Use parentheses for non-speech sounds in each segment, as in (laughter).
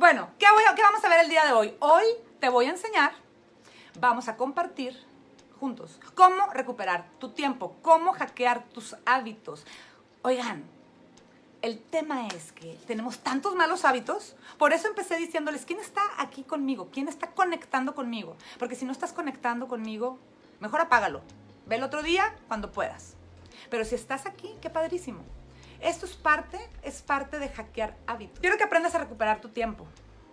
Bueno, ¿qué, vamos a ver el día de hoy? Hoy te voy a enseñar, vamos a compartir juntos cómo recuperar tu tiempo, cómo hackear tus hábitos. Oigan, el tema es que tenemos tantos malos hábitos, por eso empecé diciéndoles, ¿quién está aquí conmigo? ¿Quién está conectando conmigo? Porque si no estás conectando conmigo, mejor apágalo. Ve el otro día cuando puedas. Pero si estás aquí, qué padrísimo. Esto es parte, es parte de hackear hábitos. Quiero que aprendas a recuperar tu tiempo.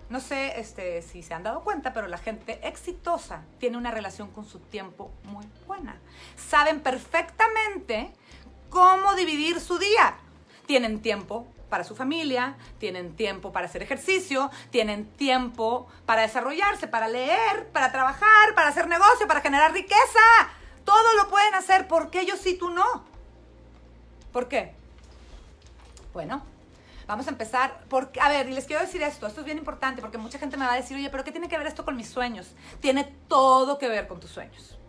No sé este, si se han dado cuenta, pero la gente exitosa tiene una relación con su tiempo muy buena. Saben perfectamente cómo dividir su día. Tienen tiempo para su familia, tienen tiempo para hacer ejercicio, tienen tiempo para desarrollarse, para leer, para trabajar, para hacer negocio, para generar riqueza. Todo lo pueden hacer. ¿Por qué ellos sí, tú no? ¿Por qué? Bueno, vamos a empezar. Porque, a ver, y les quiero decir esto, esto es bien importante porque mucha gente me va a decir, oye, pero ¿qué tiene que ver esto con mis sueños? Tiene todo que ver con tus sueños.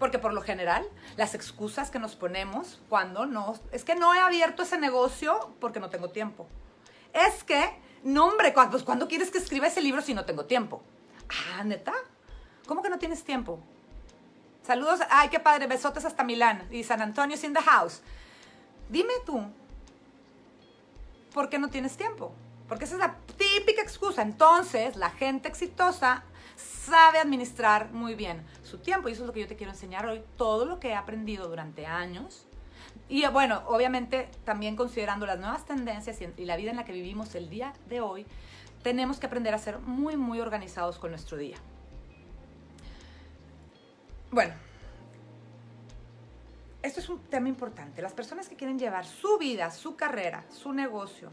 Porque por lo general, las excusas que nos ponemos cuando no, es que no he abierto ese negocio porque no tengo tiempo. Es que, no hombre, ¿cuándo, pues, ¿cuándo quieres que escriba ese libro si no tengo tiempo? Ah, neta, ¿cómo que no tienes tiempo? Saludos, ay, qué padre, besotes hasta Milán y San Antonio is in the house. Dime tú, ¿por qué no tienes tiempo? Porque esa es la típica excusa. Entonces, la gente exitosa sabe administrar muy bien su tiempo y eso es lo que yo te quiero enseñar hoy, todo lo que he aprendido durante años. Y bueno, obviamente también considerando las nuevas tendencias y, la vida en la que vivimos el día de hoy, tenemos que aprender a ser muy, muy organizados con nuestro día. Bueno, esto es un tema importante. Las personas que quieren llevar su vida, su carrera, su negocio,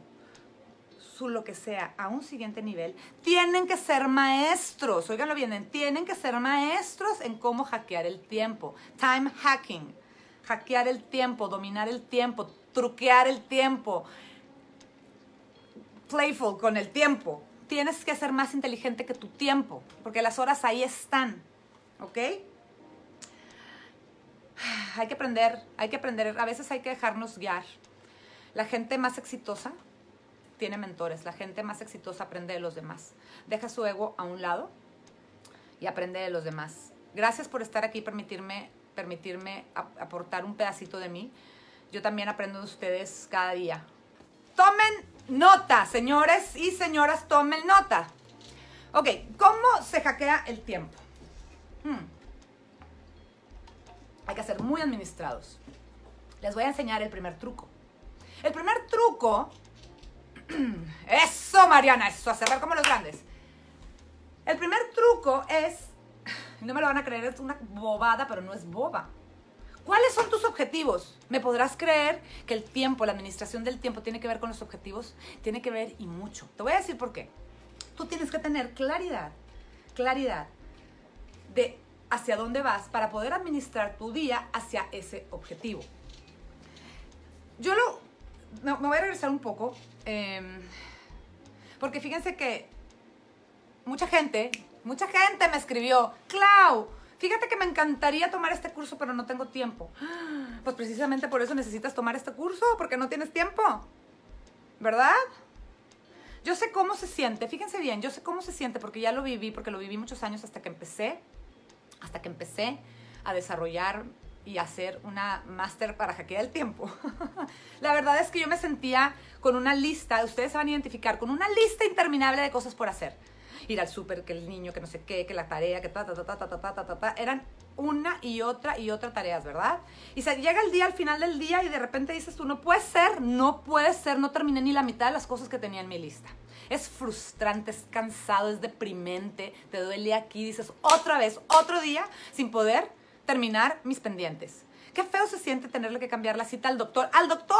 su lo que sea a un siguiente nivel, tienen que ser maestros. Óiganlo bien, tienen que ser maestros en cómo hackear el tiempo. Time hacking. Hackear el tiempo, dominar el tiempo, truquear el tiempo. Playful con el tiempo. Tienes que ser más inteligente que tu tiempo, porque las horas ahí están. ¿Ok? Hay que aprender, hay que aprender, a veces hay que dejarnos guiar. La gente más exitosa tiene mentores, la gente más exitosa aprende de los demás. Deja su ego a un lado y aprende de los demás. Gracias por estar aquí, permitirme, permitirme ap- aportar un pedacito de mí. Yo también aprendo de ustedes cada día. Tomen nota, señores y señoras, tomen nota. Ok, ¿cómo se hackea el tiempo? Hmm hay que ser muy administrados. Les voy a enseñar el primer truco. El primer truco, (clears throat) eso Mariana, eso, cerrar como los grandes. El primer truco es, no me lo van a creer, es una bobada, pero no es boba. ¿Cuáles son tus objetivos? ¿Me podrás creer que el tiempo, la administración del tiempo tiene que ver con los objetivos? Tiene que ver y mucho. Te voy a decir por qué. Tú tienes que tener claridad, claridad de hacia dónde vas para poder administrar tu día hacia ese objetivo. Yo lo, me, voy a regresar un poco, eh, porque fíjense que mucha gente, mucha gente me escribió, Clau, fíjate que me encantaría tomar este curso, pero no tengo tiempo. (gasps) Pues precisamente por eso necesitas tomar este curso, porque no tienes tiempo, ¿verdad? Yo sé cómo se siente, fíjense bien, yo sé cómo se siente porque ya lo viví, porque lo viví muchos años hasta que empecé hasta que empecé a desarrollar y hacer una máster para hackear el tiempo. (laughs) la verdad es que yo me sentía con una lista, ustedes se van a identificar, con una lista interminable de cosas por hacer. Ir al súper, que el niño, que no sé qué, que la tarea, que ta, ta, ta, ta, ta, ta, ta, ta. Eran una y otra y otra tareas, ¿verdad? Y se llega el día, al final del día, y de repente dices tú, no puede ser, no puede ser, no terminé ni la mitad de las cosas que tenía en mi lista. Es frustrante, es cansado, es deprimente, te duele aquí, dices otra vez, otro día, sin poder terminar mis pendientes. Qué feo se siente tenerle que cambiar la cita al doctor. ¡Al doctor!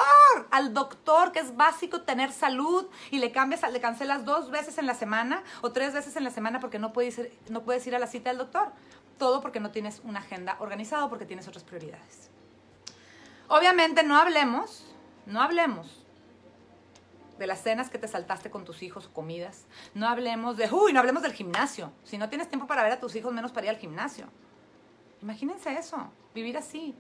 Al doctor, que es básico tener salud y le cambias, le cancelas dos veces en la semana o tres veces en la semana porque no puedes ir, no puedes ir a la cita del doctor. Todo porque no tienes una agenda organizada o porque tienes otras prioridades. Obviamente no hablemos, no hablemos de las cenas que te saltaste con tus hijos o comidas. No hablemos de, uy, no hablemos del gimnasio. Si no tienes tiempo para ver a tus hijos, menos para ir al gimnasio. Imagínense eso, vivir así.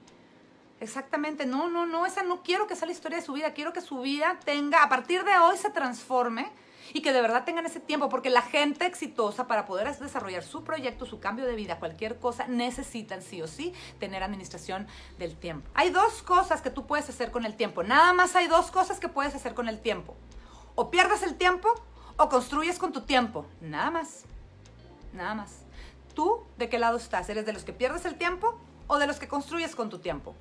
Exactamente, no, no, no, esa no quiero que sea la historia de su vida, quiero que su vida tenga, a partir de hoy se transforme y que de verdad tengan ese tiempo, porque la gente exitosa para poder desarrollar su proyecto, su cambio de vida, cualquier cosa, necesitan sí o sí tener administración del tiempo. Hay dos cosas que tú puedes hacer con el tiempo, nada más hay dos cosas que puedes hacer con el tiempo. O pierdes el tiempo o construyes con tu tiempo, nada más, nada más. ¿Tú de qué lado estás? ¿Eres de los que pierdes el tiempo o de los que construyes con tu tiempo?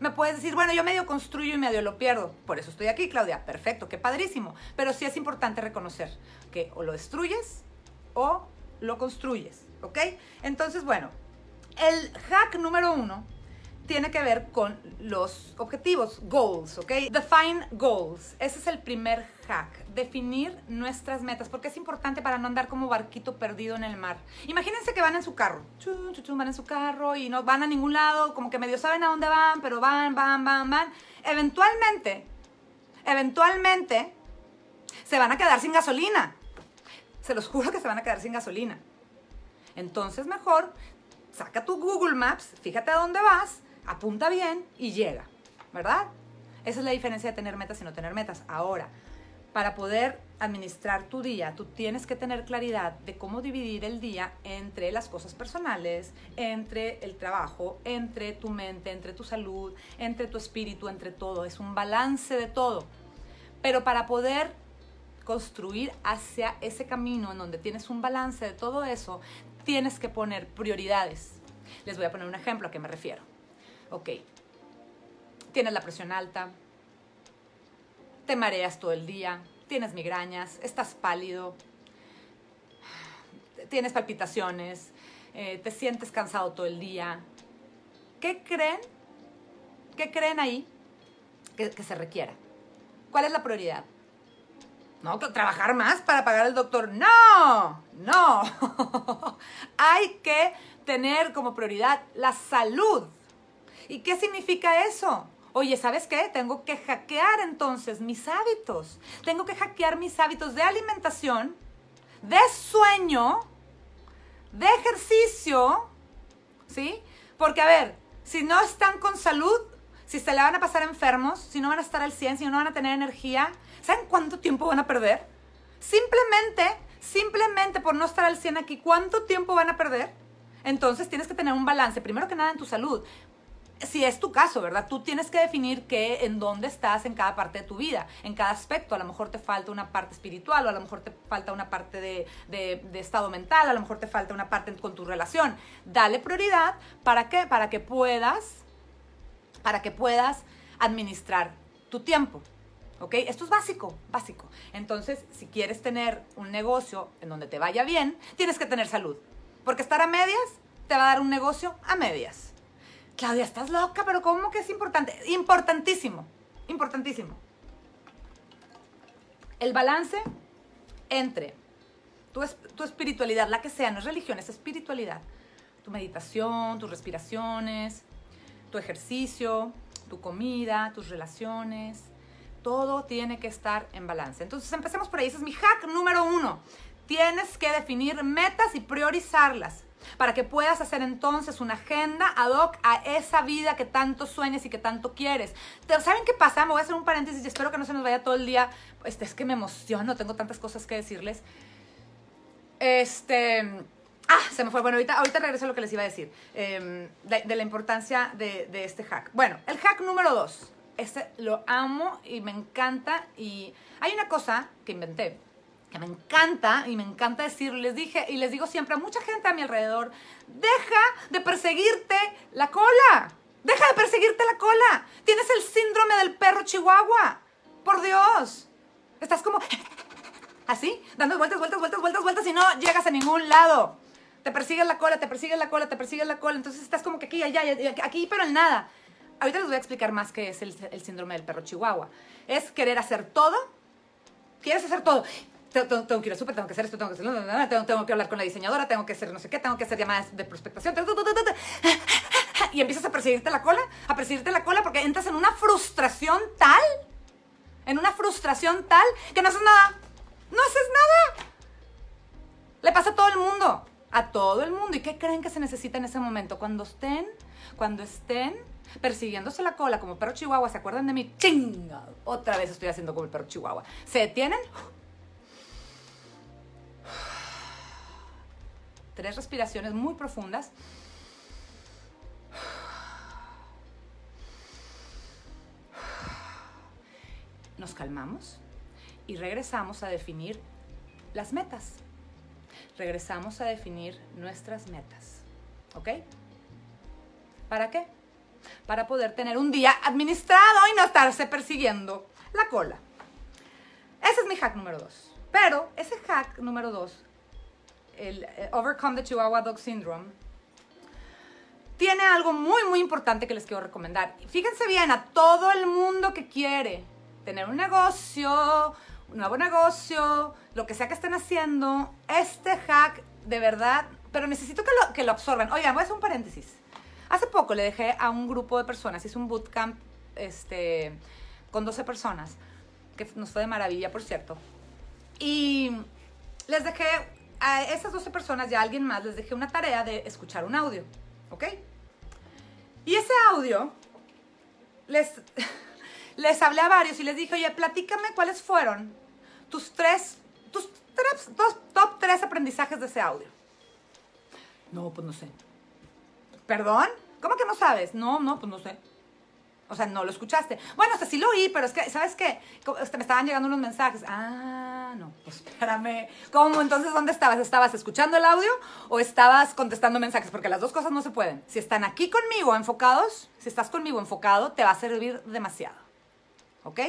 Me puedes decir, bueno, yo medio construyo y medio lo pierdo. Por eso estoy aquí, Claudia. Perfecto, qué padrísimo. Pero sí es importante reconocer que o lo destruyes o lo construyes, ¿ok? Entonces, bueno, el hack número uno tiene que ver con los objetivos, goals, ¿ok? Define goals. Ese es el primer hack. Definir nuestras metas, porque es importante para no andar como barquito perdido en el mar. Imagínense que van en su carro, van en su carro y no van a ningún lado, como que medio saben a dónde van, pero van, van, van, van. Eventualmente, eventualmente, se van a quedar sin gasolina. Se los juro que se van a quedar sin gasolina. Entonces, mejor saca tu Google Maps, fíjate a dónde vas apunta bien y llega, ¿verdad? Esa es la diferencia de tener metas y no tener metas. Ahora, para poder administrar tu día, tú tienes que tener claridad de cómo dividir el día entre las cosas personales, entre el trabajo, entre tu mente, entre tu salud, entre tu espíritu, entre todo. Es un balance de todo. Pero para poder construir hacia ese camino en donde tienes un balance de todo eso, tienes que poner prioridades. Les voy a poner un ejemplo a qué me refiero. Ok, tienes la presión alta, te mareas todo el día, tienes migrañas, estás pálido, tienes palpitaciones, eh, te sientes cansado todo el día. ¿Qué creen? ¿Qué creen ahí que, que se requiera? ¿Cuál es la prioridad? No, trabajar más para pagar al doctor. No, no. (laughs) Hay que tener como prioridad la salud. ¿Y qué significa eso? Oye, ¿sabes qué? Tengo que hackear entonces mis hábitos. Tengo que hackear mis hábitos de alimentación, de sueño, de ejercicio, ¿sí? Porque, a ver, si no están con salud, si se le van a pasar enfermos, si no van a estar al 100, si no van a tener energía, ¿saben cuánto tiempo van a perder? Simplemente, simplemente por no estar al 100 aquí, ¿cuánto tiempo van a perder? Entonces tienes que tener un balance, primero que nada en tu salud si es tu caso, ¿verdad? Tú tienes que definir qué, en dónde estás en cada parte de tu vida, en cada aspecto. A lo mejor te falta una parte espiritual, o a lo mejor te falta una parte de, estado mental, a lo mejor te falta una parte con tu relación. Dale prioridad, ¿para qué? Para que puedas, para que puedas administrar tu tiempo. ¿Ok? Esto es básico, básico. Entonces, si quieres tener un negocio en donde te vaya bien, tienes que tener salud. Porque estar a medias te va a dar un negocio a medias. Claudia, estás loca, pero ¿cómo que es importante? Importantísimo, importantísimo. El balance entre tu, tu espiritualidad, la que sea, no es religión, es espiritualidad. Tu meditación, tus respiraciones, tu ejercicio, tu comida, tus relaciones, todo tiene que estar en balance. Entonces empecemos por ahí. Ese es mi hack número uno. Tienes que definir metas y priorizarlas para que puedas hacer entonces una agenda ad hoc a esa vida que tanto sueñas y que tanto quieres. ¿Saben qué pasa? Me voy a hacer un paréntesis y espero que no se nos vaya todo el día. Este, es que me emociono, tengo tantas cosas que decirles. Este... Ah, se me fue. Bueno, ahorita, ahorita regreso a lo que les iba a decir. Em, de, la importancia de, este hack. Bueno, el hack número dos. Este lo amo y me encanta. Y hay una cosa que inventé me encanta y me encanta decirlo, les dije y les digo siempre a mucha gente a mi alrededor, deja de perseguirte la cola, deja de perseguirte la cola, tienes el síndrome del perro chihuahua, por Dios, estás como así, dando vueltas, vueltas, vueltas, vueltas, vueltas y no llegas a ningún lado. Te persigue la cola, te persigue la cola, te persigue la cola, entonces estás como que aquí, allá, aquí, pero en nada. Ahorita les voy a explicar más qué es el síndrome del perro chihuahua. Es querer hacer todo, quieres hacer todo tengo, que ir al súper, tengo que hacer esto, tengo que hacer, tengo, que hablar con la diseñadora, tengo que hacer no sé qué, tengo que hacer llamadas de prospectación, y empiezas a perseguirte la cola, a perseguirte la cola porque entras en una frustración tal, en una frustración tal que no haces nada, no haces nada. Le pasa a todo el mundo, a todo el mundo. ¿Y qué creen que se necesita en ese momento? Cuando estén, cuando estén persiguiéndose la cola como perro chihuahua, ¿se acuerdan de mí? ¡Chinga! Otra vez estoy haciendo como el perro chihuahua. Se detienen, Tres respiraciones muy profundas. Nos calmamos y regresamos a definir las metas. Regresamos a definir nuestras metas. ¿Ok? ¿Para qué? Para poder tener un día administrado y no estarse persiguiendo la cola. Ese es mi hack número dos. Pero ese hack número dos, el eh, Overcome the Chihuahua Dog Syndrome, tiene algo muy, muy importante que les quiero recomendar. Fíjense bien, a todo el mundo que quiere tener un negocio, un nuevo negocio, lo que sea que estén haciendo, este hack de verdad, pero necesito que lo, que lo absorban. Oigan, voy a hacer un paréntesis. Hace poco le dejé a un grupo de personas, hice un bootcamp este, con 12 personas, que nos fue de maravilla, por cierto. Y les dejé a esas 12 personas y a alguien más, les dejé una tarea de escuchar un audio, ¿ok? Y ese audio, les, (laughs) les hablé a varios y les dije, oye, platícame cuáles fueron tus tres, tus tres, dos, top tres aprendizajes de ese audio. No, pues no sé. ¿Perdón? ¿Cómo que no sabes? No, no, pues no sé. O sea, no lo escuchaste. Bueno, hasta sí lo oí, pero es que, ¿sabes qué? Este, me estaban llegando unos mensajes. Ah, no, pues espérame. ¿Cómo? Entonces, ¿dónde estabas? ¿Estabas escuchando el audio o estabas contestando mensajes? Porque las dos cosas no se pueden. Si están aquí conmigo enfocados, si estás conmigo enfocado, te va a servir demasiado. ¿Ok?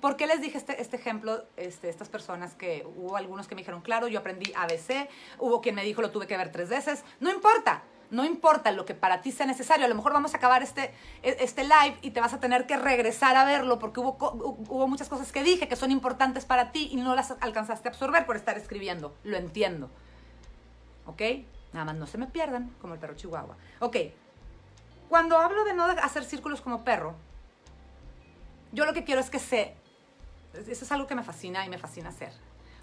¿Por qué les dije este, este ejemplo, este, estas personas que hubo algunos que me dijeron, claro, yo aprendí ABC, hubo quien me dijo, lo tuve que ver tres veces, no importa, no importa lo que para ti sea necesario, a lo mejor vamos a acabar este, e, este live y te vas a tener que regresar a verlo porque hubo, hubo muchas cosas que dije que son importantes para ti y no las alcanzaste a absorber por estar escribiendo, lo entiendo, ¿ok? Nada más no se me pierdan como el perro chihuahua. Ok, cuando hablo de no hacer círculos como perro, yo lo que quiero es que se eso es algo que me fascina y me fascina hacer.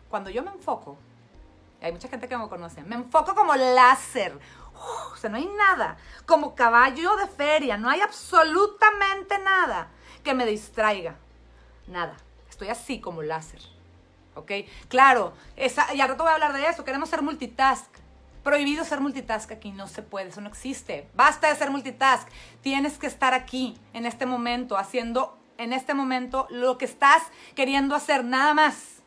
Cuando yo me enfoco, hay mucha gente que me conoce, me enfoco como láser. O sea, no hay nada. Como caballo de feria, no hay absolutamente nada que me distraiga. Nada. Estoy así como láser. ¿Ok? Claro, esa, y al rato voy a hablar de eso. Queremos ser multitask. Prohibido ser multitask aquí, no se puede, eso no existe. Basta de ser multitask. Tienes que estar aquí, en este momento, haciendo en este momento lo que estás queriendo hacer, nada más.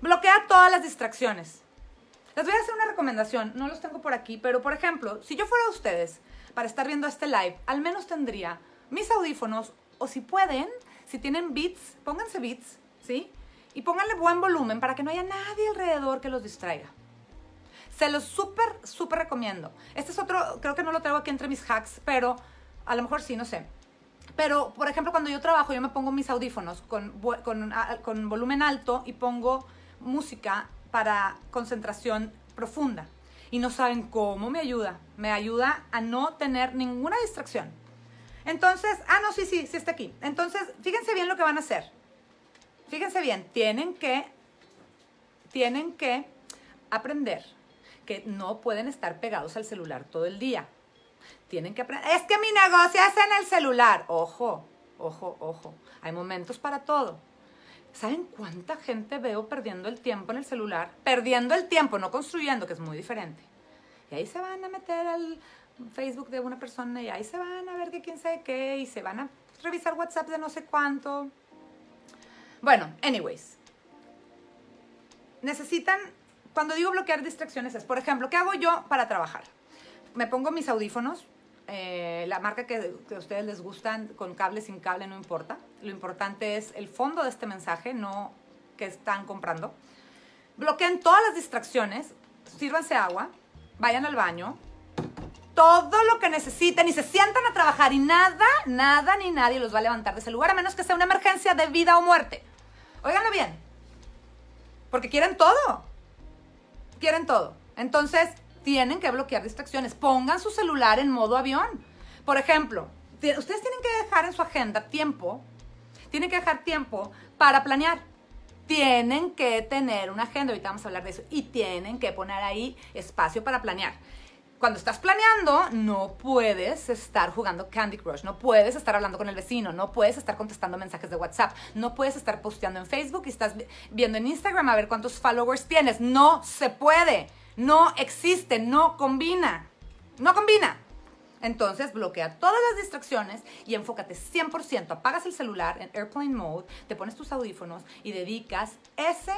Bloquea todas las distracciones. Les voy a hacer una recomendación, no los tengo por aquí, pero por ejemplo, si yo fuera ustedes para estar viendo este live, al menos tendría mis audífonos o si pueden, si tienen beats, pónganse beats, ¿sí? Y pónganle buen volumen para que no haya nadie alrededor que los distraiga. Se los súper, súper recomiendo. Este es otro, creo que no lo traigo aquí entre mis hacks, pero a lo mejor sí, no sé. Pero, por ejemplo, cuando yo trabajo, yo me pongo mis audífonos con, con, volumen alto y pongo música para concentración profunda. Y no saben cómo me ayuda. Me ayuda a no tener ninguna distracción. Entonces, ah, no, sí, sí, sí está aquí. Entonces, fíjense bien lo que van a hacer. Fíjense bien, tienen que, tienen que aprender que no pueden estar pegados al celular todo el día. Tienen que aprender. Es que mi negocio es en el celular. Ojo, ojo, ojo. Hay momentos para todo. ¿Saben cuánta gente veo perdiendo el tiempo en el celular? Perdiendo el tiempo, no construyendo, que es muy diferente. Y ahí se van a meter al Facebook de una persona y ahí se van a ver que quién sabe qué y se van a revisar WhatsApp de no sé cuánto. Bueno, anyways. Necesitan, cuando digo bloquear distracciones es, por ejemplo, ¿qué hago yo para trabajar? Me pongo mis audífonos, eh, la marca que, a ustedes les gustan, con cable, sin cable, no importa. Lo importante es el fondo de este mensaje, no que están comprando. Bloqueen todas las distracciones, sírvanse agua, vayan al baño, todo lo que necesiten y se sientan a trabajar y nada, nada ni nadie los va a levantar de ese lugar a menos que sea una emergencia de vida o muerte. Óiganlo bien, porque quieren todo, quieren todo. Entonces, tienen que bloquear distracciones. Pongan su celular en modo avión. Por ejemplo, ustedes tienen que dejar en su agenda tiempo, tienen que dejar tiempo para planear. Tienen que tener una agenda, ahorita vamos a hablar de eso, y tienen que poner ahí espacio para planear. cuando estás planeando, no puedes estar jugando Candy Crush, no puedes estar hablando con el vecino, no puedes estar contestando mensajes de WhatsApp, no puedes estar posteando en Facebook y estás viendo en Instagram a ver cuántos followers tienes. No se puede, no existe, no combina, no combina. Entonces bloquea todas las distracciones y enfócate 100%. Apagas el celular en airplane mode, te pones tus audífonos y dedicas ese,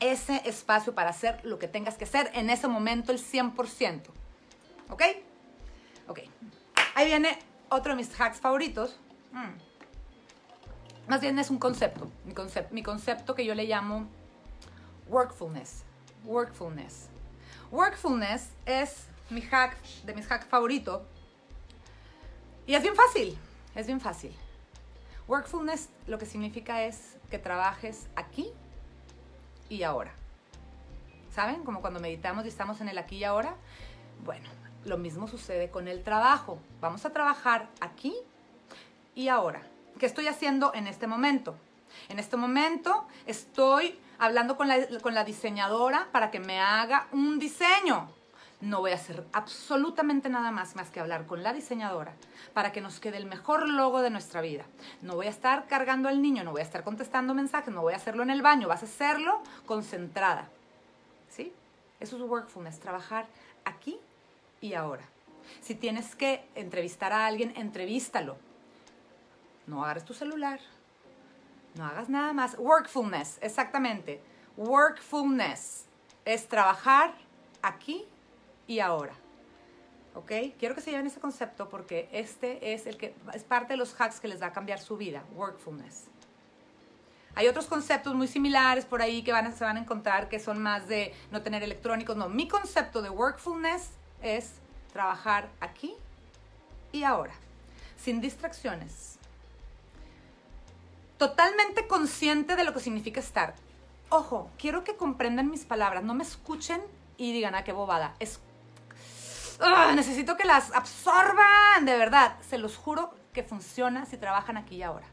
ese espacio para hacer lo que tengas que hacer en ese momento el 100%. ¿Ok? Ok. Ahí viene otro de mis hacks favoritos. Mm. Más bien es un concepto. Mi, concepto. mi concepto que yo le llamo workfulness. Workfulness. Workfulness es mi hack, de mis hacks favoritos. Y es bien fácil. Es bien fácil. Workfulness lo que significa es que trabajes aquí y ahora. ¿Saben? Como cuando meditamos y estamos en el aquí y ahora. Bueno, lo mismo sucede con el trabajo. Vamos a trabajar aquí y ahora. ¿Qué estoy haciendo en este momento? En este momento estoy hablando con la, con la diseñadora para que me haga un diseño. No voy a hacer absolutamente nada más más que hablar con la diseñadora para que nos quede el mejor logo de nuestra vida. No voy a estar cargando al niño, no voy a estar contestando mensajes, no voy a hacerlo en el baño, vas a hacerlo concentrada. ¿Sí? Eso es workfulness, trabajar aquí y ahora. Si tienes que entrevistar a alguien, entrevístalo. No agarres tu celular. No hagas nada más. Workfulness, exactamente. Workfulness es trabajar aquí y ahora. ¿Ok? Quiero que se lleven ese concepto porque este es el que es parte de los hacks que les va a cambiar su vida. Workfulness. Hay otros conceptos muy similares por ahí que van se van a encontrar que son más de no tener electrónicos. No, mi concepto de workfulness es trabajar aquí y ahora, sin distracciones. Totalmente consciente de lo que significa estar. Ojo, quiero que comprendan mis palabras, no me escuchen y digan, ah, qué bobada. Es, necesito que las absorban, de verdad. Se los juro que funciona si trabajan aquí y ahora.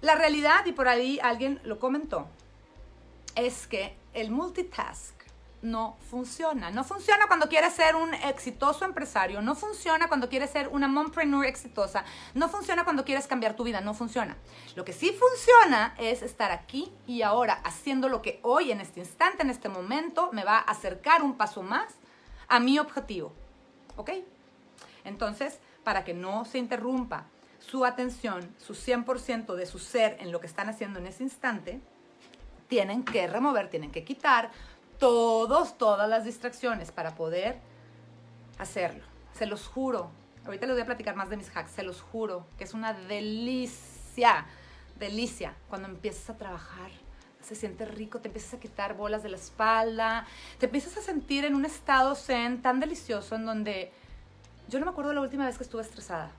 La realidad, y por ahí alguien lo comentó, es que el multitask no funciona. No funciona cuando quieres ser un exitoso empresario, no funciona cuando quieres ser una mompreneur exitosa, no funciona cuando quieres cambiar tu vida, no funciona. Lo que sí funciona es estar aquí y ahora haciendo lo que hoy, en este instante, en este momento, me va a acercar un paso más a mi objetivo. ¿Ok? Entonces, para que no se interrumpa su atención, su 100% de su ser en lo que están haciendo en ese instante, tienen que remover, tienen que quitar todos, todas las distracciones para poder hacerlo. Se los juro. Ahorita les voy a platicar más de mis hacks. Se los juro que es una delicia, delicia cuando empiezas a trabajar. Se siente rico, te empiezas a quitar bolas de la espalda, te empiezas a sentir en un estado zen tan delicioso en donde yo no me acuerdo la última vez que estuve estresada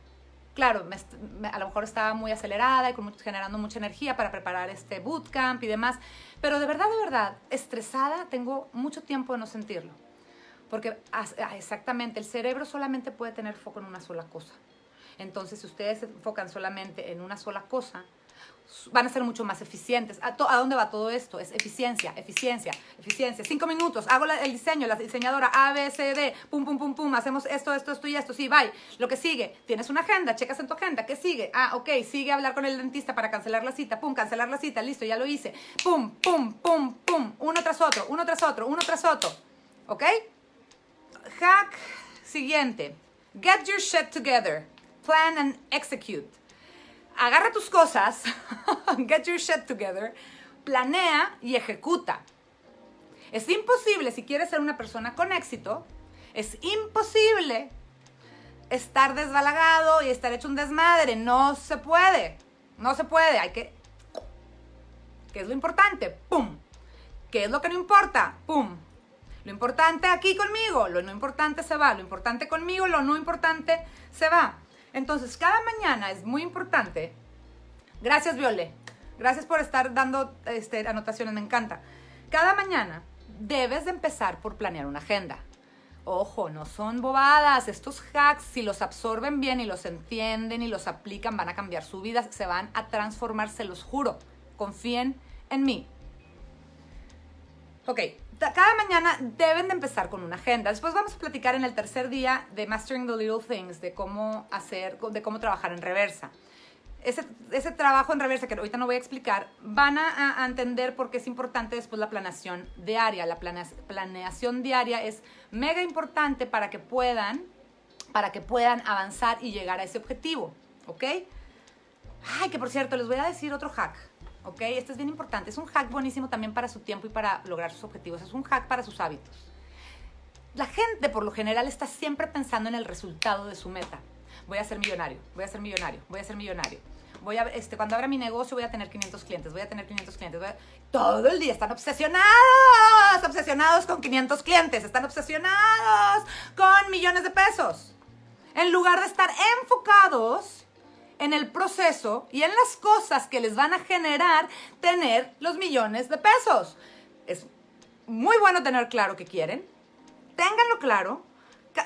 claro, a lo mejor estaba muy acelerada y generando mucha energía para preparar este bootcamp y demás, pero de verdad, de verdad, estresada tengo mucho tiempo de no sentirlo. Porque ah, exactamente, el cerebro solamente puede tener foco en una sola cosa. Entonces, si ustedes se enfocan solamente en una sola cosa, van a ser mucho más eficientes. ¿A, dónde va todo esto? Es eficiencia, eficiencia, eficiencia. Cinco minutos, hago el diseño, la diseñadora A, B, C, D, pum, pum, pum, pum, hacemos esto, esto, esto y esto, sí, bye. Lo que sigue, tienes una agenda, checas en tu agenda, ¿qué sigue? Ah, ok, sigue a hablar con el dentista para cancelar la cita, pum, cancelar la cita, listo, ya lo hice. Pum, pum, pum, pum, uno tras otro, uno tras otro, uno tras otro. ¿Ok? Hack siguiente. Get your shit together. Plan and execute agarra tus cosas, (laughs) get your shit together, planea y ejecuta. Es imposible, si quieres ser una persona con éxito, es imposible estar desbalagado y estar hecho un desmadre. No se puede. No se puede. Hay que... ¿Qué es lo importante? ¡Pum! ¿Qué es lo que no importa? ¡Pum! Lo importante aquí conmigo, lo no importante se va. Lo importante conmigo, lo no importante se va. Entonces, cada mañana es muy importante. Gracias, Viole. Gracias por estar dando este, anotaciones, me encanta. Cada mañana debes de empezar por planear una agenda. Ojo, no son bobadas. Estos hacks, si los absorben bien y los entienden y los aplican, van a cambiar su vida, se van a transformar, se los juro. Confíen en mí. Ok, cada mañana deben de empezar con una agenda. Después vamos a platicar en el tercer día de Mastering the Little Things, de cómo hacer, de cómo trabajar en reversa. Ese, ese trabajo en reversa, que ahorita no voy a explicar, van a, entender por qué es importante después la planeación diaria. La planeación diaria es mega importante para que puedan, para que puedan avanzar y llegar a ese objetivo. ¿Ok? Ay, que por cierto, les voy a decir otro hack. ¿Ok? Este es bien importante. Es un hack buenísimo también para su tiempo y para lograr sus objetivos. Es un hack para sus hábitos. La gente, por lo general, está siempre pensando en el resultado de su meta. Voy a ser millonario, voy a ser millonario, voy a ser millonario. Voy a, este, cuando abra mi negocio voy a tener 500 clientes, voy a tener 500 clientes. Todo el día están obsesionados, obsesionados con 500 clientes, están obsesionados con millones de pesos. En lugar de estar enfocados en el proceso y en las cosas que les van a generar tener los millones de pesos. Es muy bueno tener claro qué quieren, ténganlo claro,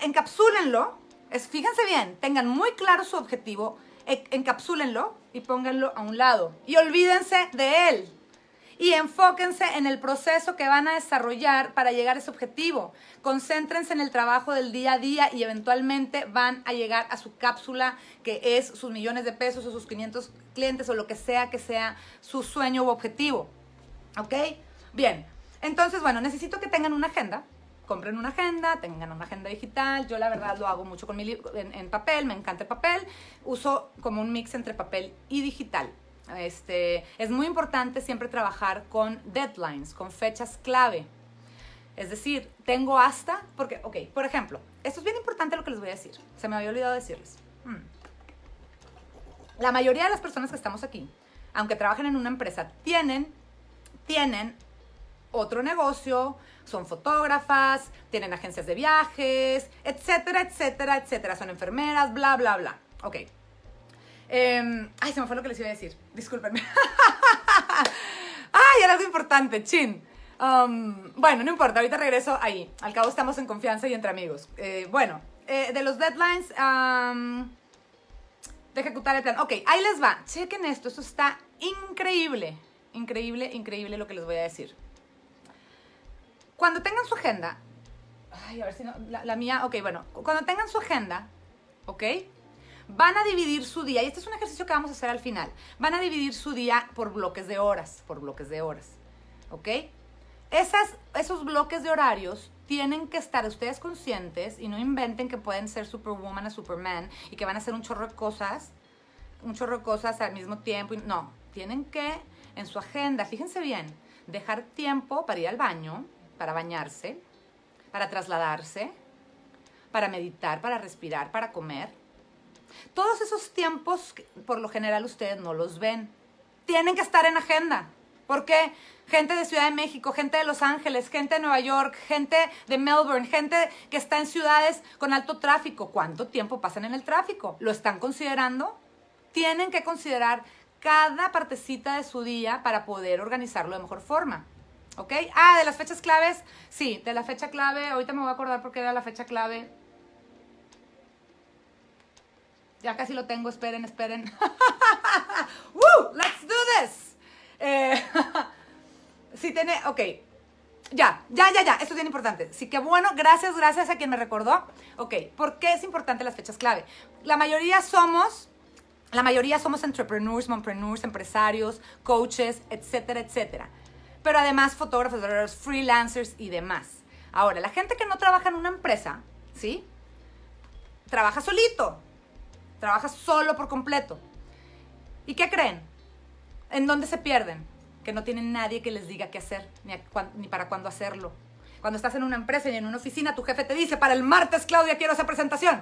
encapsúlenlo, es, fíjense bien, tengan muy claro su objetivo, e, encapsúlenlo y pónganlo a un lado. Y olvídense de él y enfóquense en el proceso que van a desarrollar para llegar a ese objetivo. Concéntrense en el trabajo del día a día y eventualmente van a llegar a su cápsula que es sus millones de pesos o sus 500 clientes o lo que sea que sea su sueño u objetivo. ¿Ok? Bien, entonces, bueno, necesito que tengan una agenda. Compren una agenda, tengan una agenda digital. Yo la verdad lo hago mucho con mi en, en papel, me encanta el papel. Uso como un mix entre papel y digital. Este, es muy importante siempre trabajar con deadlines, con fechas clave. Es decir, tengo hasta, porque, ok, por ejemplo, esto es bien importante lo que les voy a decir. Se me había olvidado decirles. Hmm. La mayoría de las personas que estamos aquí, aunque trabajen en una empresa, tienen, tienen otro negocio, son fotógrafas, tienen agencias de viajes, etcétera, etcétera, etcétera. Son enfermeras, bla, bla, bla. Ok, Em, ay, se me fue lo que les iba a decir. Discúlpenme. (laughs) ay, era algo importante, chin. Um, bueno, no importa, ahorita regreso ahí. Al cabo estamos en confianza y entre amigos. Eh, bueno, eh, de los deadlines, de ejecutar el plan. Ok, ahí les va. Chequen esto, esto está increíble. Increíble, increíble lo que les voy a decir. Cuando tengan su agenda, ay, a ver si no, la, la mía, ok, bueno, cuando tengan su agenda, ok, Van a dividir su día, y este es un ejercicio que vamos a hacer al final, van a dividir su día por bloques de horas, por bloques de horas, ¿ok? Esas, esos bloques de horarios tienen que estar ustedes conscientes y no inventen que pueden ser Superwoman o Superman y que van a hacer un chorro de cosas, un chorro de cosas al mismo tiempo. No, tienen que en su agenda, fíjense bien, dejar tiempo para ir al baño, para bañarse, para trasladarse, para meditar, para respirar, para comer todos esos tiempos, por lo general ustedes no los ven. Tienen que estar en agenda. ¿Por qué? Gente de Ciudad de México, gente de Los Ángeles, gente de Nueva York, gente de Melbourne, gente que está en ciudades con alto tráfico. ¿Cuánto tiempo pasan en el tráfico? ¿Lo están considerando? Tienen que considerar cada partecita de su día para poder organizarlo de mejor forma. ¿Ok? Ah, de las fechas claves. Sí, de la fecha clave. Ahorita me voy a acordar porque era la fecha clave. Ya casi lo tengo, esperen, esperen. (laughs) ¡Woo! ¡Let's do this! Eh, (laughs) si tiene, ok. Ya, ya, ya, ya. Esto es bien importante. Sí, que bueno, gracias, gracias a quien me recordó. Ok, ¿por qué es importante las fechas clave? La mayoría somos, la mayoría somos entrepreneurs, mompreneurs, empresarios, coaches, etcétera, etcétera. Pero además fotógrafos, freelancers y demás. Ahora, la gente que no trabaja en una empresa, ¿sí? Trabaja solito trabaja solo por completo. ¿Y qué creen? ¿En dónde se pierden? Que no tienen nadie que les diga qué hacer, ni, para cuándo hacerlo. Cuando estás en una empresa y en una oficina, tu jefe te dice, para el martes, Claudia, quiero hacer presentación.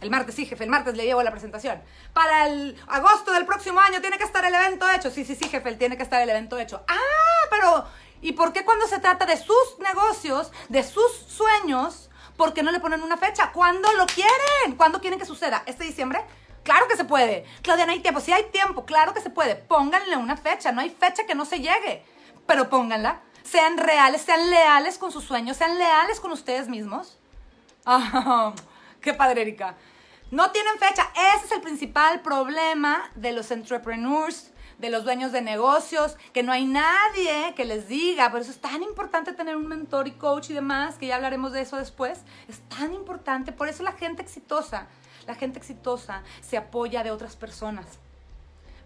El martes, sí, jefe, el martes le llevo la presentación. Para el agosto del próximo año tiene que estar el evento hecho. Sí, sí, sí, jefe, tiene que estar el evento hecho. Ah, pero ¿y por qué cuando se trata de sus negocios, de sus sueños, ¿por qué no le ponen una fecha? ¿Cuándo lo quieren? ¿Cuándo quieren que suceda? ¿Este diciembre? Claro que se puede. Claudia, no hay tiempo. Sí hay tiempo, claro que se puede. Pónganle una fecha. No hay fecha que no se llegue. Pero pónganla. Sean reales, sean leales con sus sueños, sean leales con ustedes mismos. (laughs) Ah, qué padre, Erika. No tienen fecha. Ese es el principal problema de los entrepreneurs, de los dueños de negocios, que no hay nadie que les diga, por eso es tan importante tener un mentor y coach y demás, que ya hablaremos de eso después, es tan importante, por eso la gente exitosa, la gente exitosa se apoya de otras personas,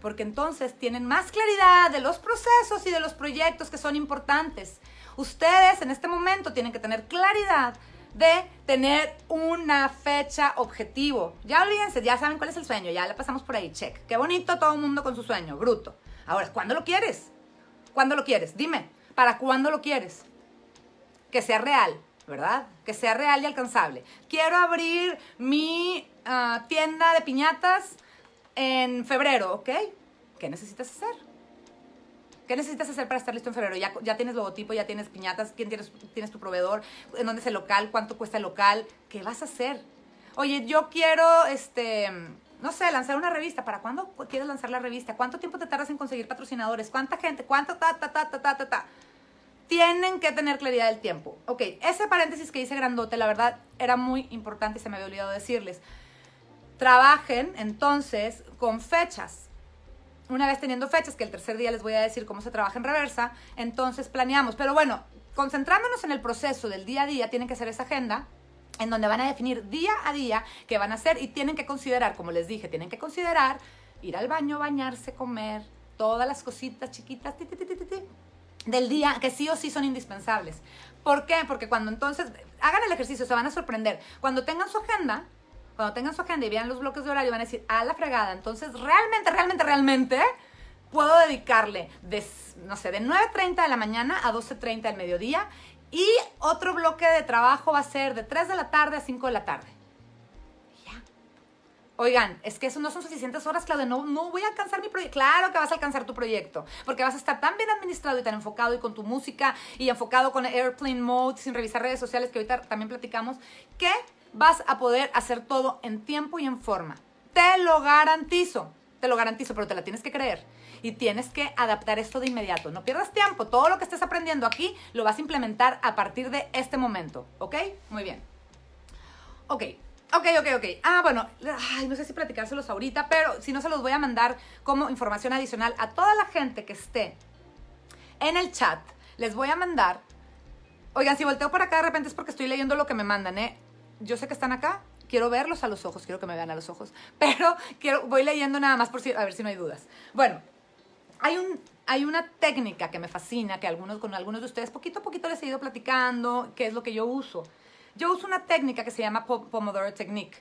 porque entonces tienen más claridad de los procesos y de los proyectos que son importantes. Ustedes en este momento tienen que tener claridad de tener una fecha objetivo. Ya olvídense, ya saben cuál es el sueño, ya le pasamos por ahí, check. Qué bonito todo el mundo con su sueño, bruto. Ahora, ¿cuándo lo quieres? ¿Cuándo lo quieres? Dime, ¿para cuándo lo quieres? Que sea real, ¿verdad? Que sea real y alcanzable. Quiero abrir mi ah, tienda de piñatas en febrero, ¿ok? ¿Qué necesitas hacer? ¿Qué necesitas hacer para estar listo en febrero? Ya, ya tienes logotipo, ya tienes piñatas, ¿quién tienes, tienes tu proveedor? ¿En dónde es el local? ¿Cuánto cuesta el local? ¿Qué vas a hacer? Oye, yo quiero, este, no sé, lanzar una revista. ¿Para cuándo quieres lanzar la revista? ¿Cuánto tiempo te tardas en conseguir patrocinadores? ¿Cuánta gente? ¿Cuánto ta, ta, ta, ta, ta, ta, ta? Tienen que tener claridad del tiempo. Ok, ese paréntesis que hice grandote, la verdad, era muy importante y se me había olvidado decirles. Trabajen entonces con fechas una vez teniendo fechas, que el tercer día les voy a decir cómo se trabaja en reversa, entonces planeamos. Pero bueno, concentrándonos en el proceso del día a día, tienen que hacer esa agenda en donde van a definir día a día qué van a hacer y tienen que considerar, como les dije, tienen que considerar ir al baño, bañarse, comer, todas las cositas chiquitas del día que sí o sí son indispensables. ¿Por qué? Porque cuando entonces hagan el ejercicio se van a sorprender. Cuando tengan su agenda, cuando tengan su agenda y vean los bloques de horario, van a decir, a la fregada. Entonces, realmente, realmente, realmente, puedo dedicarle de, no sé, de 9.30 de la mañana a 12.30 del mediodía. Y otro bloque de trabajo va a ser de 3 de la tarde a 5 de la tarde. Ya. Oigan, es que eso no son suficientes horas, Claudia. No, no voy a alcanzar mi proyecto. Claro que vas a alcanzar tu proyecto. Porque vas a estar tan bien administrado y tan enfocado y con tu música y enfocado con Airplane Mode, sin revisar redes sociales, que ahorita también platicamos, que vas a poder hacer todo en tiempo y en forma. Te lo garantizo, te lo garantizo, pero te la tienes que creer. Y tienes que adaptar esto de inmediato. No pierdas tiempo. Todo lo que estés aprendiendo aquí lo vas a implementar a partir de este momento. ¿Ok? Muy bien. Ok. Ok, ok, ok. Ah, bueno, ay, no sé si platicárselos ahorita, pero si no se los voy a mandar como información adicional a toda la gente que esté en el chat. Les voy a mandar. Oigan, si volteo por acá de repente es porque estoy leyendo lo que me mandan, ¿eh? Yo sé que están acá, quiero verlos a los ojos, quiero que me vean a los ojos, (laughs) pero quiero, voy leyendo nada más por si, a ver si no hay dudas. Bueno, hay, un, hay una técnica que me fascina, que algunos, con algunos de ustedes poquito a poquito les he ido platicando, que es lo que yo uso. Yo uso una técnica que se llama Pomodoro Technique.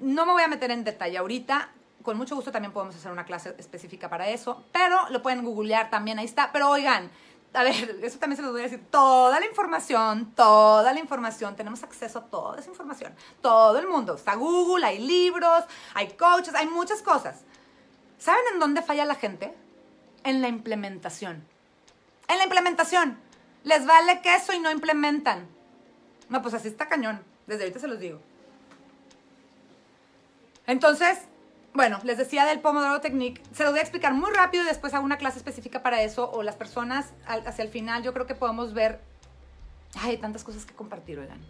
No me voy a meter en detalle ahorita, con mucho gusto también podemos hacer una clase específica para eso, pero lo pueden googlear también, ahí está. Pero oigan, a ver, eso también se los voy a decir, toda la información, toda la información, tenemos acceso a toda esa información, todo el mundo, está Google, hay libros, hay coaches, hay muchas cosas. ¿Saben en dónde falla la gente? En la implementación. En la implementación. Les vale queso y no implementan. No, pues así está cañón. Desde ahorita se los digo. Entonces, bueno, les decía del Pomodoro Technique, se lo voy a explicar muy rápido y después hago una clase específica para eso o las personas hacia el final. Yo creo que podemos ver, hay tantas cosas que compartir, oigan,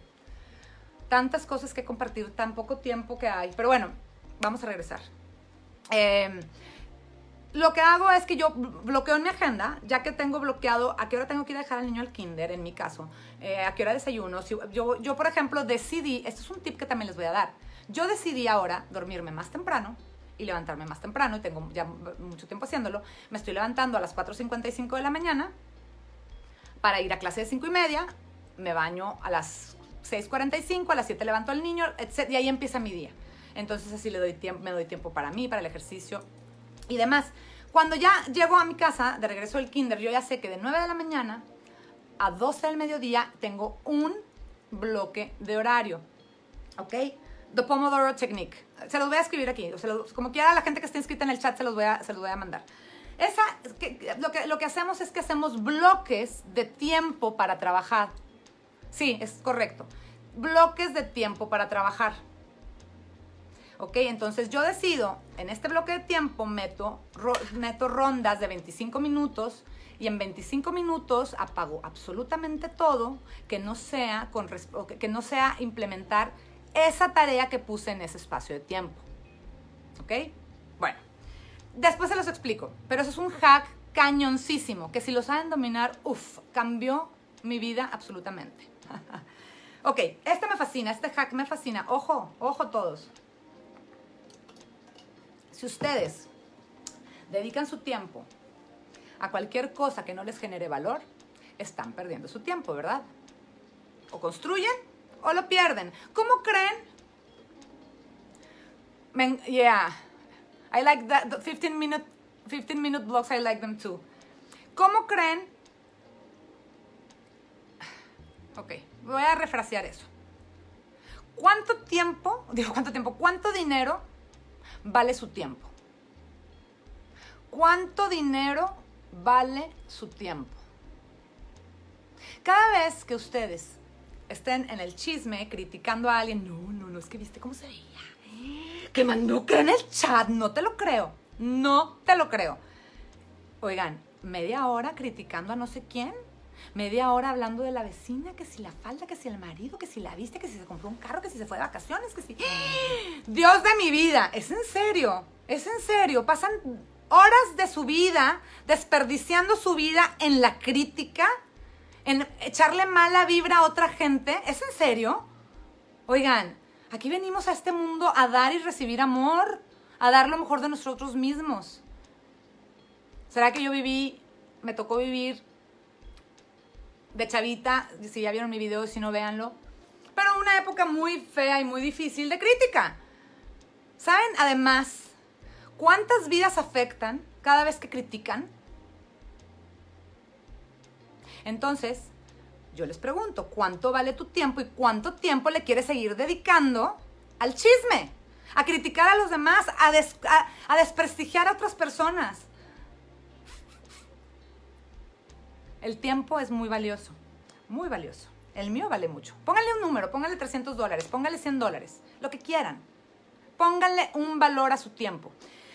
tantas cosas que compartir, tan poco tiempo que hay, pero bueno, vamos a regresar. Em, lo que hago es que yo bloqueo en mi agenda, ya que tengo bloqueado a qué hora tengo que ir a dejar al niño al kinder, en mi caso, eh, a qué hora desayuno. yo, yo, por ejemplo, decidí, esto es un tip que también les voy a dar, yo decidí ahora dormirme más temprano, y levantarme más temprano, y tengo ya mucho tiempo haciéndolo, me estoy levantando a las 4.55 de la mañana para ir a clase de 5 y media, me baño a las 6.45, a las 7 levanto al niño, etc. Y ahí empieza mi día. Entonces así le doy tiempo, me doy tiempo para mí, para el ejercicio y demás. Cuando ya llego a mi casa, de regreso del kinder, yo ya sé que de 9 de la mañana a 12 del mediodía tengo un bloque de horario. ¿Ok? The Pomodoro Technique. Se los voy a escribir aquí. como quiera la gente que esté inscrita en el chat se los voy a, se los voy a mandar. Esa, lo, que, lo que hacemos es que hacemos bloques de tiempo para trabajar. Sí, es correcto. Bloques de tiempo para trabajar. ¿Ok? Entonces yo decido, en este bloque de tiempo meto, meto rondas de 25 minutos y en 25 minutos apago absolutamente todo que no sea, con, que no sea implementar esa tarea que puse en ese espacio de tiempo. ¿Ok? Bueno, Después se los explico, pero eso es un hack cañoncísimo, que si lo saben dominar, uff, cambió mi vida absolutamente. (laughs) ok, este me fascina, este hack me fascina. Ojo, ojo todos. Si ustedes dedican su tiempo a cualquier cosa que no les genere valor, están perdiendo su tiempo, ¿verdad? O construyen o lo pierden. ¿Cómo creen? yeah, I like that. 15 minute, 15 minute blogs, I like them too. ¿Cómo creen? Ok, voy a refrasear eso. ¿Cuánto tiempo, digo cuánto tiempo, cuánto dinero vale su tiempo? ¿Cuánto dinero vale su tiempo? Cada vez que ustedes estén en el chisme criticando a alguien, no, no, no, es que viste cómo se veía, que mandó que en el chat, no te lo creo, no te lo creo. Oigan, media hora criticando a no sé quién, media hora hablando de la vecina, que si la falda, que si el marido, que si la viste, que si se compró un carro, que si se fue de vacaciones, que si... (gasps) Dios de mi vida, es en serio, es en serio, pasan horas de su vida desperdiciando su vida en la crítica, en echarle mala vibra a otra gente. ¿Es en serio? Oigan, aquí venimos a este mundo a dar y recibir amor, a dar lo mejor de nosotros mismos. ¿Será que yo viví, me tocó vivir de chavita, si ya vieron mi video, si no véanlo, pero una época muy fea y muy difícil de crítica? ¿Saben? Además, ¿Cuántas vidas afectan cada vez que critican? Entonces, yo les pregunto, ¿cuánto vale tu tiempo y cuánto tiempo le quieres seguir dedicando al chisme? A criticar a los demás, a, desprestigiar a otras personas. El tiempo es muy valioso, muy valioso. El mío vale mucho. Pónganle un número, pónganle 300 dólares, pónganle 100 dólares, lo que quieran. Pónganle un valor a su tiempo.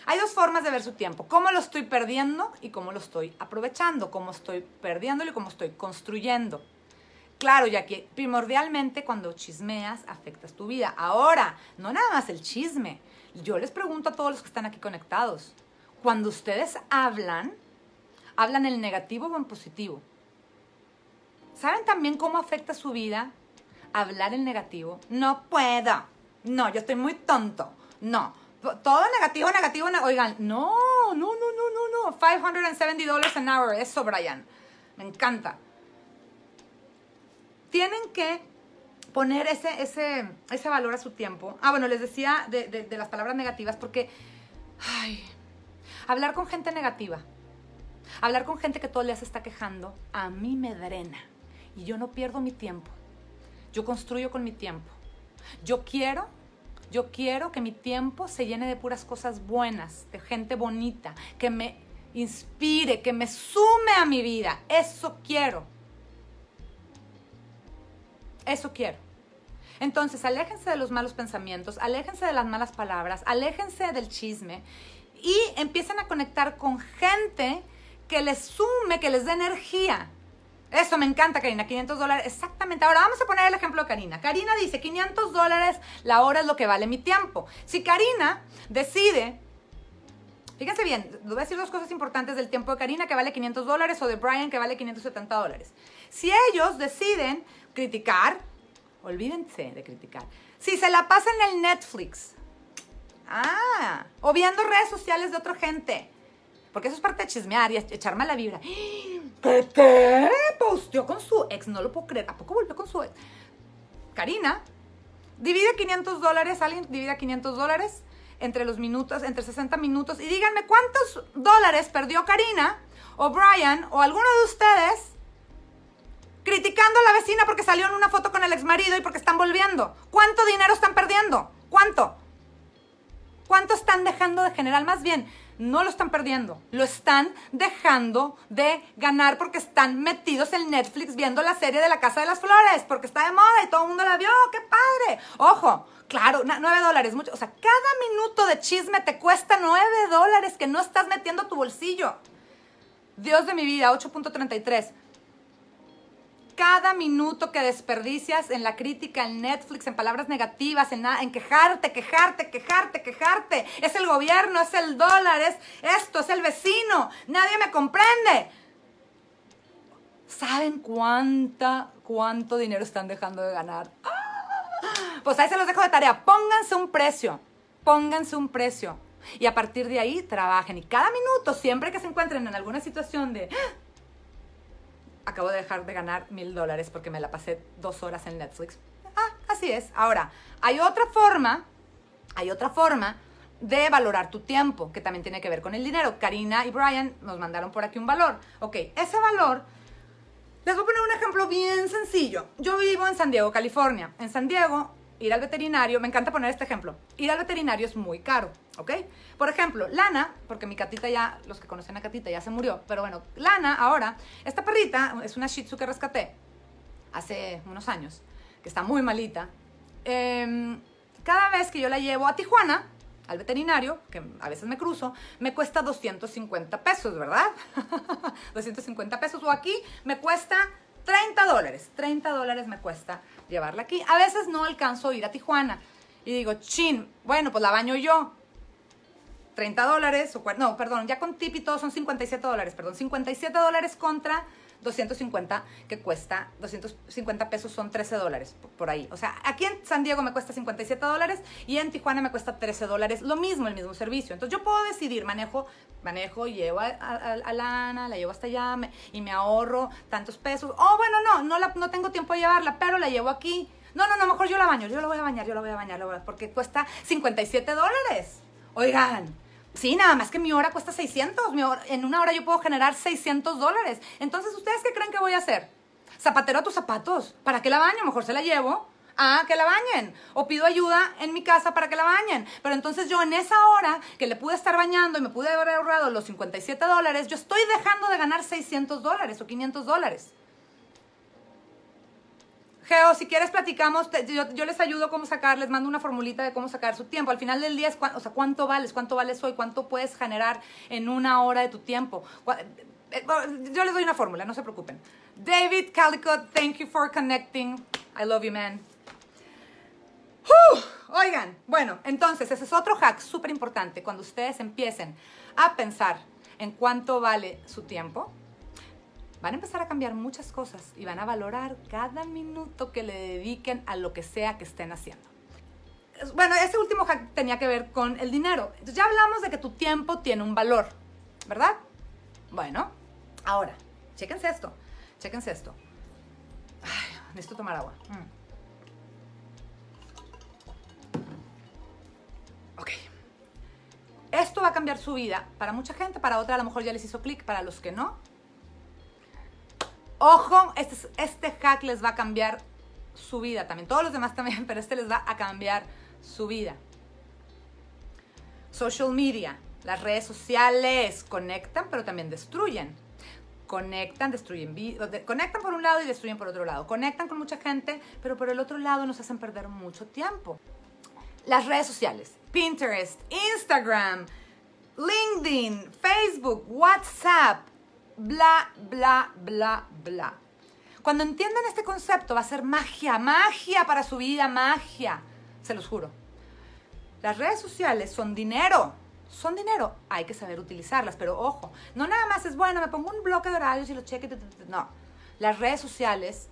Hay dos formas de ver su tiempo, cómo lo estoy perdiendo y cómo lo estoy aprovechando, cómo estoy perdiéndolo y cómo estoy construyendo. Claro, ya que primordialmente cuando chismeas afectas tu vida. Ahora, no nada más el chisme. Yo les pregunto a todos los que están aquí conectados, cuando ustedes hablan, ¿hablan en negativo o en positivo? ¿Saben también cómo afecta su vida hablar en negativo? No puedo. No, yo estoy muy tonto. No, todo negativo, negativo, oigan, no, no, no, no, no, no, 570 dólares an hour, eso, Brian, me encanta. Tienen que poner ese, ese, ese valor a su tiempo. Ah, bueno, les decía de, de las palabras negativas porque, ay, hablar con gente negativa, hablar con gente que todo día se está quejando, a mí me drena y yo no pierdo mi tiempo. Yo construyo con mi tiempo. Yo quiero yo quiero que mi tiempo se llene de puras cosas buenas, de gente bonita, que me inspire, que me sume a mi vida. Eso quiero. Eso quiero. Entonces, aléjense de los malos pensamientos, aléjense de las malas palabras, aléjense del chisme y empiecen a conectar con gente que les sume, que les dé energía. Eso me encanta, Karina. 500 dólares. Exactamente. Ahora vamos a poner el ejemplo de Karina. Karina dice, 500 dólares la hora es lo que vale mi tiempo. Si Karina decide, fíjense bien, voy a decir dos cosas importantes del tiempo de Karina que vale 500 dólares o de Brian que vale 570 dólares. Si ellos deciden criticar, olvídense de criticar. Si se la pasan en el Netflix, ah, o viendo redes sociales de otra gente, porque eso es parte de chismear y echar mala vibra. ¿Qué? ¿Qué? Posteó con su ex, no lo puedo creer. ¿A poco volvió con su ex? Karina, divide 500 dólares, alguien divide 500 dólares entre los minutos, entre 60 minutos, y díganme cuántos dólares perdió Karina o Brian o alguno de ustedes criticando a la vecina porque salió en una foto con el ex marido y porque están volviendo. ¿Cuánto dinero están perdiendo? ¿Cuánto? ¿Cuánto están dejando de generar? Más bien, no lo están perdiendo, lo están dejando de ganar porque están metidos en Netflix viendo la serie de la Casa de las Flores, porque está de moda y todo el mundo la vio, qué padre. Ojo, claro, nueve dólares, mucho. O sea, cada minuto de chisme te cuesta nueve dólares que no estás metiendo tu bolsillo. Dios de mi vida, 8.33. cada minuto que desperdicias en la crítica, en Netflix, en palabras negativas, en, en quejarte, quejarte, quejarte, quejarte. Es el gobierno, es el dólar, es esto, es el vecino. Nadie me comprende. ¿Saben cuánta, cuánto dinero están dejando de ganar? ¡Ah! Pues ahí se los dejo de tarea. Pónganse un precio. Pónganse un precio. Y a partir de ahí trabajen. Y cada minuto, siempre que se encuentren en alguna situación de acabo de dejar de ganar mil dólares porque me la pasé dos horas en Netflix. Ah, así es. Ahora, hay otra forma, hay otra forma de valorar tu tiempo, que también tiene que ver con el dinero. Karina y Brian nos mandaron por aquí un valor. Ok, ese valor, les voy a poner un ejemplo bien sencillo. Yo vivo en San Diego, California. En San Diego ir al veterinario, me encanta poner este ejemplo, ir al veterinario es muy caro, ¿ok? Por ejemplo, Lana, porque mi catita ya, los que conocen a Catita ya se murió, pero bueno, Lana ahora, esta perrita es una Shih Tzu que rescaté hace unos años, que está muy malita. Em, cada vez que yo la llevo a Tijuana, al veterinario, que a veces me cruzo, me cuesta 250 pesos, ¿verdad? (laughs) 250 pesos. O aquí me cuesta 30 dólares. 30 dólares me cuesta llevarla aquí. A veces no alcanzo a ir a Tijuana. Y digo, chin, bueno, pues la baño yo. 30 dólares, no, perdón, ya con tip y todo son 57 dólares, perdón, 57 dólares contra 250 que cuesta, 250 pesos son 13 dólares por ahí. O sea, aquí en San Diego me cuesta 57 dólares y en Tijuana me cuesta 13 dólares, lo mismo, el mismo servicio. Entonces yo puedo decidir, manejo, manejo, llevo a, a, Lana, la llevo hasta allá y me ahorro tantos pesos. Oh, bueno, no, no, la, no tengo tiempo de llevarla, pero la llevo aquí. No, no, no, mejor yo la baño, yo la voy a bañar, yo la voy a bañar, porque cuesta 57 dólares. Oigan, Sí, nada más que mi hora cuesta 600. en una hora yo puedo generar 600 dólares. Entonces, ¿ustedes qué creen que voy a hacer? Zapatero a tus zapatos. ¿Para qué la baño? Mejor se la llevo a que la bañen. O pido ayuda en mi casa para que la bañen. Pero entonces yo en esa hora que le pude estar bañando y me pude haber ahorrado los 57 dólares, yo estoy dejando de ganar 600 dólares o 500 dólares. Geo, si quieres platicamos, yo, les ayudo cómo sacar, les mando una formulita de cómo sacar su tiempo. Al final del día es o sea, cuánto vales, cuánto vales hoy, cuánto puedes generar en una hora de tu tiempo. Eh, yo les doy una fórmula, no se preocupen. David Calicut, thank you for connecting. I love you, man. oigan, bueno, entonces ese es otro hack súper importante. Cuando ustedes empiecen a pensar en cuánto vale su tiempo, van a empezar a cambiar muchas cosas y van a valorar cada minuto que le dediquen a lo que sea que estén haciendo. Bueno, ese último hack tenía que ver con el dinero. Ya hablamos de que tu tiempo tiene un valor, ¿verdad? Bueno, ahora, chéquense esto, chéquense esto. Necesito tomar agua. Mm. Ok. Esto va a cambiar su vida. Para mucha gente, para otra a lo mejor ya les hizo clic, para los que no, Ojo, este, este hack les va a cambiar su vida también. Todos los demás también, (laughs) pero este les va a cambiar su vida. Social media, las redes sociales conectan, pero también destruyen. Conectan, destruyen, conectan por un lado y destruyen por otro lado. Conectan con mucha gente, pero por el otro lado nos hacen perder mucho tiempo. Las redes sociales, Pinterest, Instagram, LinkedIn, Facebook, WhatsApp, bla, bla, bla, bla. Cuando entiendan este concepto va a ser magia, magia para su vida, magia, se los juro. Las redes sociales son dinero, son dinero, hay que saber utilizarlas, pero ojo, no nada más es bueno, me pongo un bloque de horarios y lo cheque, no. Las redes sociales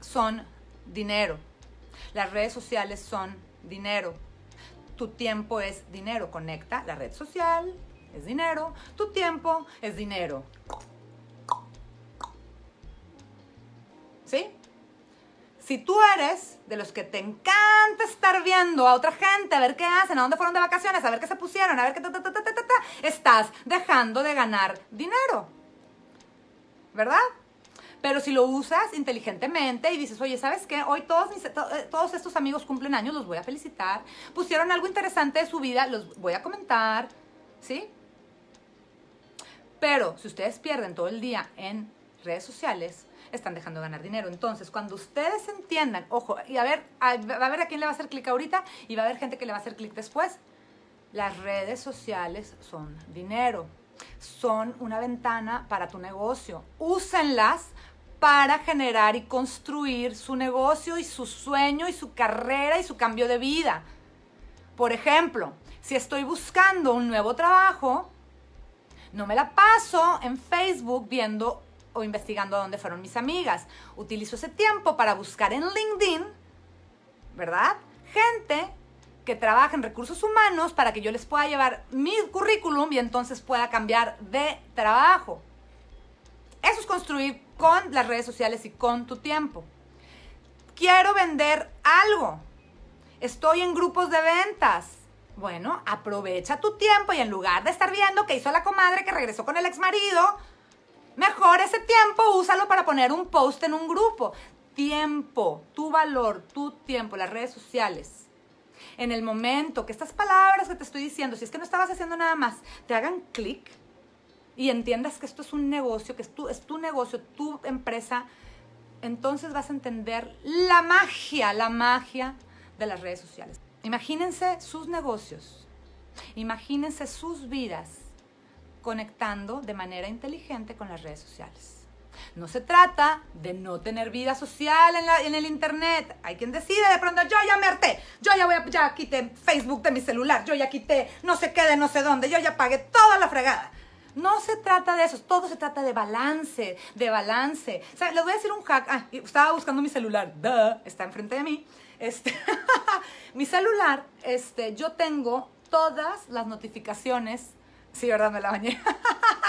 son dinero. Las redes sociales son dinero. Tu tiempo es dinero, conecta la red social, es dinero, tu tiempo es dinero. ¿Sí? Si tú eres de los que te encanta estar viendo a otra gente, a ver qué hacen, a dónde fueron de vacaciones, a ver qué se pusieron, a ver qué ta, ta, ta, estás dejando de ganar dinero. ¿Verdad? Pero si lo usas inteligentemente y dices, oye, ¿sabes qué? Hoy todos, eh, todos estos amigos cumplen años, los voy a felicitar. Pusieron algo interesante de su vida, los voy a comentar. ¿Sí? Pero si ustedes pierden todo el día en redes sociales, están dejando de ganar dinero. Entonces, cuando ustedes entiendan, ojo, y a ver, a, va a ver a quién le va a hacer clic ahorita y va a haber gente que le va a hacer clic después. Las redes sociales son dinero, son una ventana para tu negocio. Úsenlas para generar y construir su negocio y su sueño y su carrera y su cambio de vida. Por ejemplo, si estoy buscando un nuevo trabajo, no me la paso en Facebook viendo o investigando a dónde fueron mis amigas. Utilizo ese tiempo para buscar en LinkedIn, ¿verdad? Gente que trabaja en recursos humanos para que yo les pueda llevar mi currículum y entonces pueda cambiar de trabajo. Eso es construir con las redes sociales y con tu tiempo. Quiero vender algo. Estoy en grupos de ventas. Bueno, aprovecha tu tiempo y en lugar de estar viendo que hizo la comadre que regresó con el ex marido, mejor ese tiempo úsalo para poner un post en un grupo. Tiempo, tu valor, tu tiempo, las redes sociales. En el momento que estas palabras que te estoy diciendo, si es que no estabas haciendo nada más, te hagan clic y entiendas que esto es un negocio, que es tu, es tu negocio, tu empresa, entonces vas a entender la magia, la magia de las redes sociales. Imagínense sus negocios, imagínense sus vidas conectando de manera inteligente con las redes sociales. No se trata de no tener vida social en, el internet. Hay quien decide de pronto, yo ya me harté, yo ya voy a, ya quité Facebook de mi celular, yo ya quité no sé qué de no sé dónde, yo ya pagué toda la fregada. No se trata de eso, todo se trata de balance, de balance. O sea, les voy a decir un hack. Ah, estaba buscando mi celular, duh, está enfrente de mí. Este, (laughs) mi celular, este, yo tengo todas las notificaciones. Sí, ¿verdad? Me la bañé.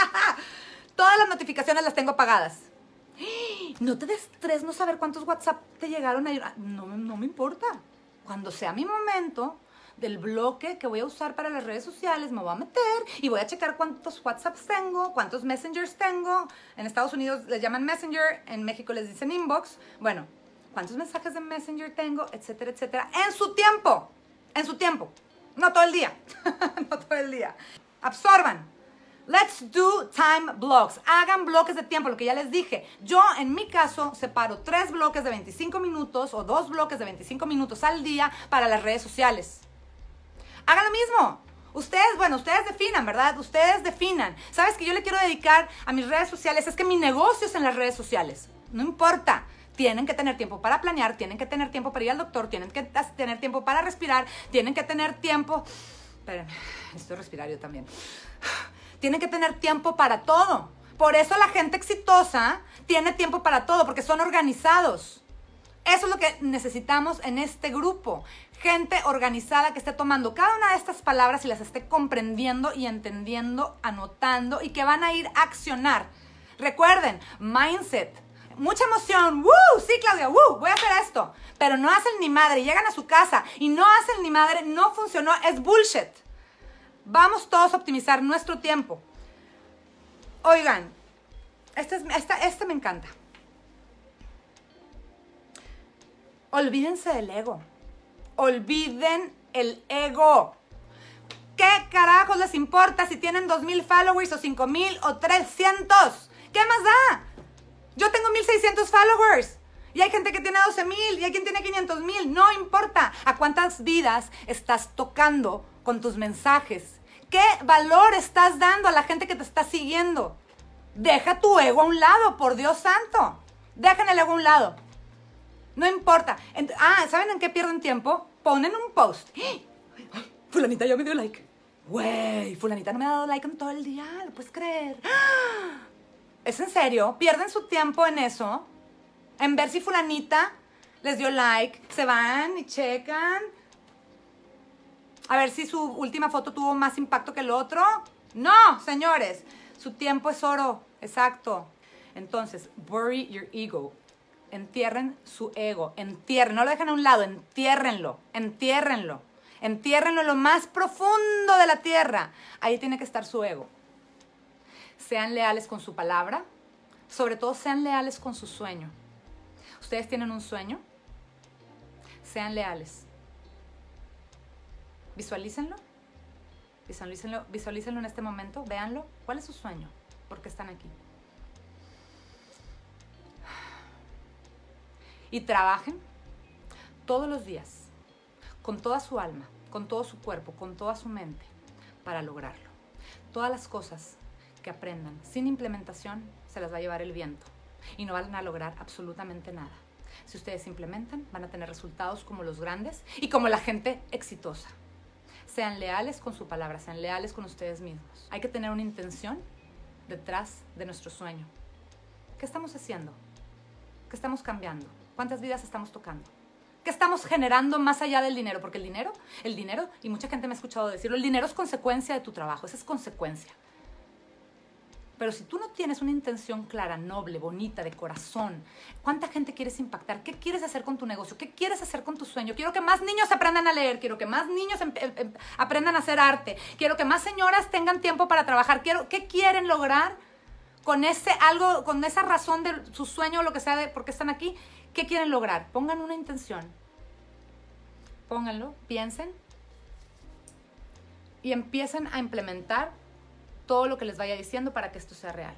(laughs) todas las notificaciones las tengo apagadas. No te des estrés no saber cuántos WhatsApp te llegaron a... No, no me importa. Cuando sea mi momento, del bloque que voy a usar para las redes sociales, me voy a meter y voy a checar cuántos WhatsApps tengo, cuántos Messengers tengo. En Estados Unidos les llaman Messenger, en México les dicen inbox. Bueno, cuántos mensajes de Messenger tengo, etcétera, etcétera. En su tiempo, en su tiempo. No todo el día, (laughs) no todo el día. Absorban. Let's do time blocks. Hagan bloques de tiempo, lo que ya les dije. Yo, en mi caso, separo tres bloques de 25 minutos o dos bloques de 25 minutos al día para las redes sociales. Hagan lo mismo. Ustedes, bueno, ustedes definan, ¿verdad? Ustedes definan. ¿Sabes que yo le quiero dedicar a mis redes sociales? Es que mi negocio es en las redes sociales. No importa. Tienen que tener tiempo para planear, tienen que tener tiempo para ir al doctor, tienen que tener tiempo para respirar, tienen que tener tiempo... Espérenme, estoy respirario también. Tienen que tener tiempo para todo. Por eso la gente exitosa tiene tiempo para todo, porque son organizados. Eso es lo que necesitamos en este grupo. Gente organizada que esté tomando cada una de estas palabras y las esté comprendiendo y entendiendo, anotando y que van a ir a accionar. Recuerden, mindset. Mucha emoción. ¡Woo! Sí, Claudia, ¡Woo! Voy a hacer esto. Pero no hacen ni madre. Llegan a su casa y no hacen ni madre. No funcionó. Es bullshit. Vamos todos a optimizar nuestro tiempo. Oigan, este, este, este me encanta. Olvídense del ego. Olviden el ego. ¿Qué carajos les importa si tienen 2.000 followers o 5.000 o 300? ¿Qué más da? Yo tengo 1.600 followers. Y hay gente que tiene 12.000 y hay quien tiene 500.000. No importa a cuántas vidas estás tocando con tus mensajes. ¿Qué valor estás dando a la gente que te está siguiendo? Deja tu ego a un lado, por Dios santo. Dejen el ego a un lado. No importa. ah, ¿saben en qué pierden tiempo? Ponen un post. fulanita ya me dio like. Güey, fulanita no me ha dado like en todo el día, ¿lo puedes creer? ¿Es en serio? ¿Pierden su tiempo en eso? En ver si fulanita les dio like, se van y checan. A ver si su última foto tuvo más impacto que el otro. No, señores, su tiempo es oro, exacto. Entonces, bury your ego entierren su ego, entierren, no lo dejen a un lado, entiérrenlo, entiérrenlo, entiérrenlo en lo más profundo de la tierra. Ahí tiene que estar su ego. Sean leales con su palabra, sobre todo sean leales con su sueño. Ustedes tienen un sueño, sean leales. Visualícenlo, visualícenlo, visualícenlo en este momento, véanlo. ¿Cuál es su sueño? ¿Por qué están aquí? y trabajen todos los días, con toda su alma, con todo su cuerpo, con toda su mente, para lograrlo. Todas las cosas aprendan sin implementación se las va a llevar el viento. y no van a lograr absolutamente nada. Si ustedes implementan, van a tener resultados como los grandes y como la gente exitosa. Sean leales con su palabra, sean leales con ustedes mismos. Hay que tener una intención detrás de nuestro sueño. ¿Qué estamos haciendo? ¿Qué estamos cambiando? ¿Cuántas vidas estamos tocando? ¿Qué estamos generando más allá del dinero? Porque el dinero, el dinero, y mucha gente me ha escuchado decirlo, el dinero es consecuencia de tu trabajo, esa es consecuencia. Pero si tú no tienes una intención clara, noble, bonita, de corazón, ¿cuánta gente quieres impactar? ¿Qué quieres hacer con tu negocio? ¿Qué quieres hacer con tu sueño? Quiero que más niños aprendan a leer, quiero que más niños em, em, em, aprendan a hacer arte, quiero que más señoras tengan tiempo para trabajar, quiero, ¿qué quieren lograr con ese algo, con esa razón de su sueño o lo que sea de por qué están aquí? ¿Qué quieren lograr? Pongan una intención. Pónganlo, piensen y empiecen a implementar todo lo que les vaya diciendo para que esto sea real.